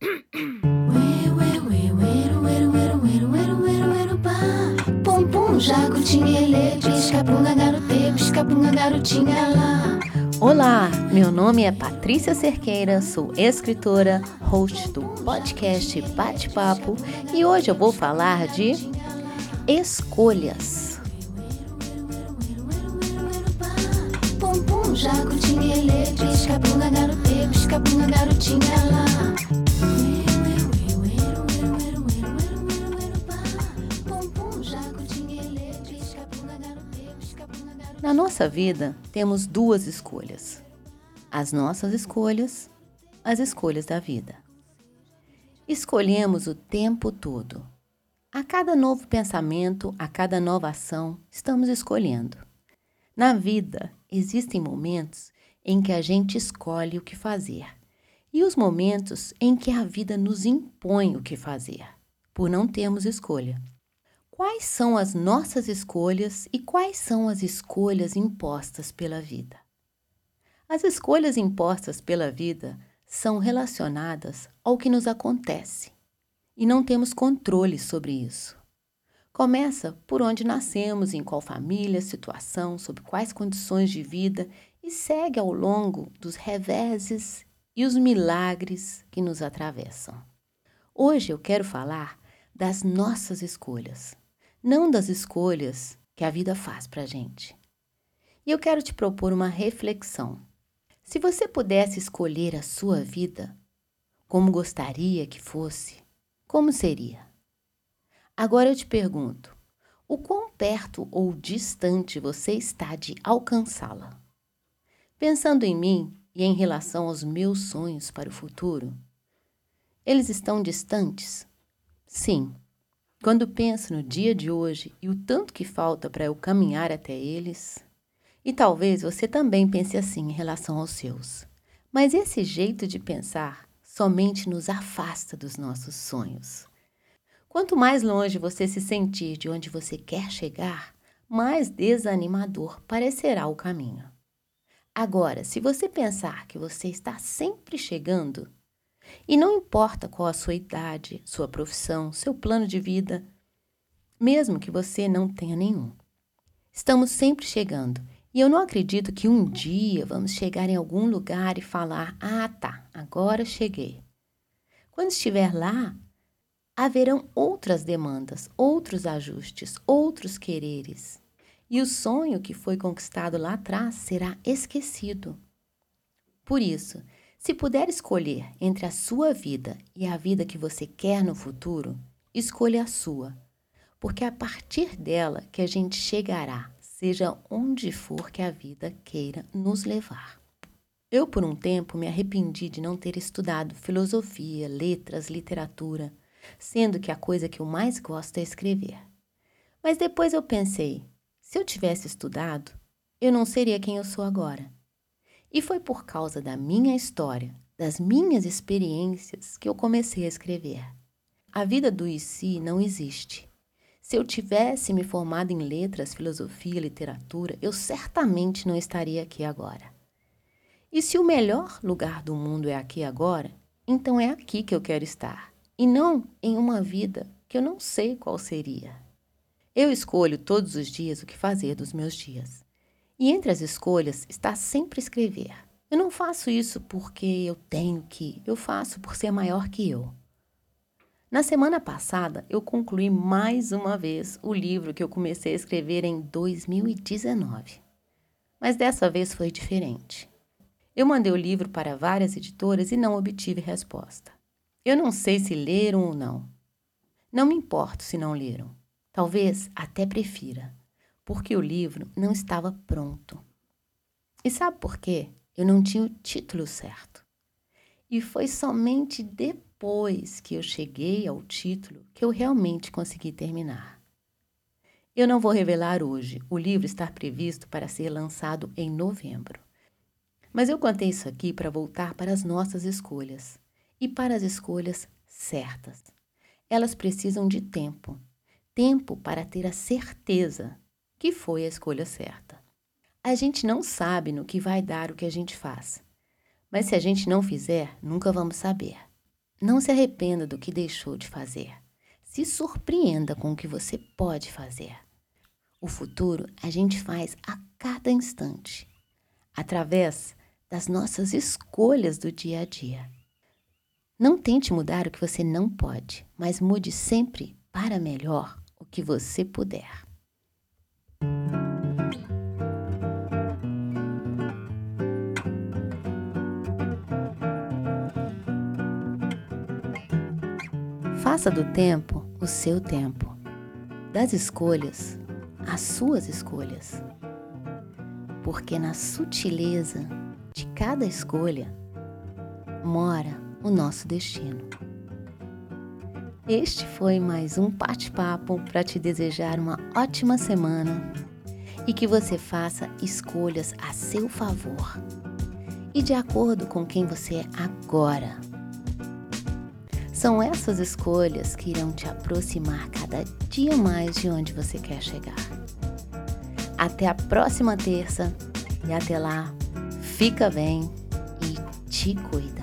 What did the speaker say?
Pum pum, jacutinha, ele, pisca-punga, garote, pisca-punga, garotinha lá. Olá, meu nome é Patrícia Cerqueira, sou escritora, host do podcast Bate-Papo e hoje eu vou falar de escolhas. Pum pum, jacutinha, ele, pisca-punga, garote, pisca-punga, garotinha lá. Nossa vida, temos duas escolhas: as nossas escolhas, as escolhas da vida. Escolhemos o tempo todo. A cada novo pensamento, a cada nova ação, estamos escolhendo. Na vida, existem momentos em que a gente escolhe o que fazer e os momentos em que a vida nos impõe o que fazer, por não termos escolha. Quais são as nossas escolhas e quais são as escolhas impostas pela vida? As escolhas impostas pela vida são relacionadas ao que nos acontece e não temos controle sobre isso. Começa por onde nascemos, em qual família, situação, sob quais condições de vida e segue ao longo dos reveses e os milagres que nos atravessam. Hoje eu quero falar das nossas escolhas, não das escolhas que a vida faz para a gente. E eu quero te propor uma reflexão. Se você pudesse escolher a sua vida, como gostaria que fosse, como seria? Agora eu te pergunto: o quão perto ou distante você está de alcançá-la? Pensando em mim e em relação aos meus sonhos para o futuro, eles estão distantes? Sim. Quando penso no dia de hoje e o tanto que falta para eu caminhar até eles, e talvez você também pense assim em relação aos seus. Mas esse jeito de pensar somente nos afasta dos nossos sonhos. Quanto mais longe você se sentir de onde você quer chegar, mais desanimador parecerá o caminho. Agora, se você pensar que você está sempre chegando, e não importa qual a sua idade, sua profissão, seu plano de vida, mesmo que você não tenha nenhum, estamos sempre chegando. E eu não acredito que um dia vamos chegar em algum lugar e falar: ah, tá, agora cheguei. Quando estiver lá, haverão outras demandas, outros ajustes, outros quereres. E o sonho que foi conquistado lá atrás será esquecido. Por isso, se puder escolher entre a sua vida e a vida que você quer no futuro, escolha a sua, porque é a partir dela que a gente chegará, seja onde for que a vida queira nos levar. Eu, por um tempo, me arrependi de não ter estudado filosofia, letras, literatura, sendo que a coisa que eu mais gosto é escrever. Mas depois eu pensei: se eu tivesse estudado, eu não seria quem eu sou agora. E foi por causa da minha história, das minhas experiências, que eu comecei a escrever. A vida do IC não existe. Se eu tivesse me formado em letras, filosofia, literatura, eu certamente não estaria aqui agora. E se o melhor lugar do mundo é aqui agora, então é aqui que eu quero estar, e não em uma vida que eu não sei qual seria. Eu escolho todos os dias o que fazer dos meus dias. E entre as escolhas está sempre escrever. Eu não faço isso porque eu tenho que, eu faço por ser maior que eu. Na semana passada, eu concluí mais uma vez o livro que eu comecei a escrever em 2019. Mas dessa vez foi diferente. Eu mandei o livro para várias editoras e não obtive resposta. Eu não sei se leram ou não. Não me importo se não leram. Talvez até prefira, porque o livro não estava pronto. E sabe por quê? Eu não tinha o título certo. E foi somente depois que eu cheguei ao título que eu realmente consegui terminar. Eu não vou revelar hoje, o livro está previsto para ser lançado em novembro. Mas eu contei isso aqui para voltar para as nossas escolhas e para as escolhas certas. Elas precisam de tempo tempo para ter a certeza que foi a escolha certa. A gente não sabe no que vai dar o que a gente faz, mas se a gente não fizer, nunca vamos saber. Não se arrependa do que deixou de fazer. Se surpreenda com o que você pode fazer. O futuro a gente faz a cada instante, através das nossas escolhas do dia a dia. Não tente mudar o que você não pode, mas mude sempre para melhor o que você puder. Faça do tempo o seu tempo, das escolhas as suas escolhas. Porque na sutileza de cada escolha mora o nosso destino. Este foi mais um bate-papo para te desejar uma ótima semana e que você faça escolhas a seu favor e de acordo com quem você é agora. São essas escolhas que irão te aproximar cada dia mais de onde você quer chegar. Até a próxima terça e até lá, fica bem e te cuida.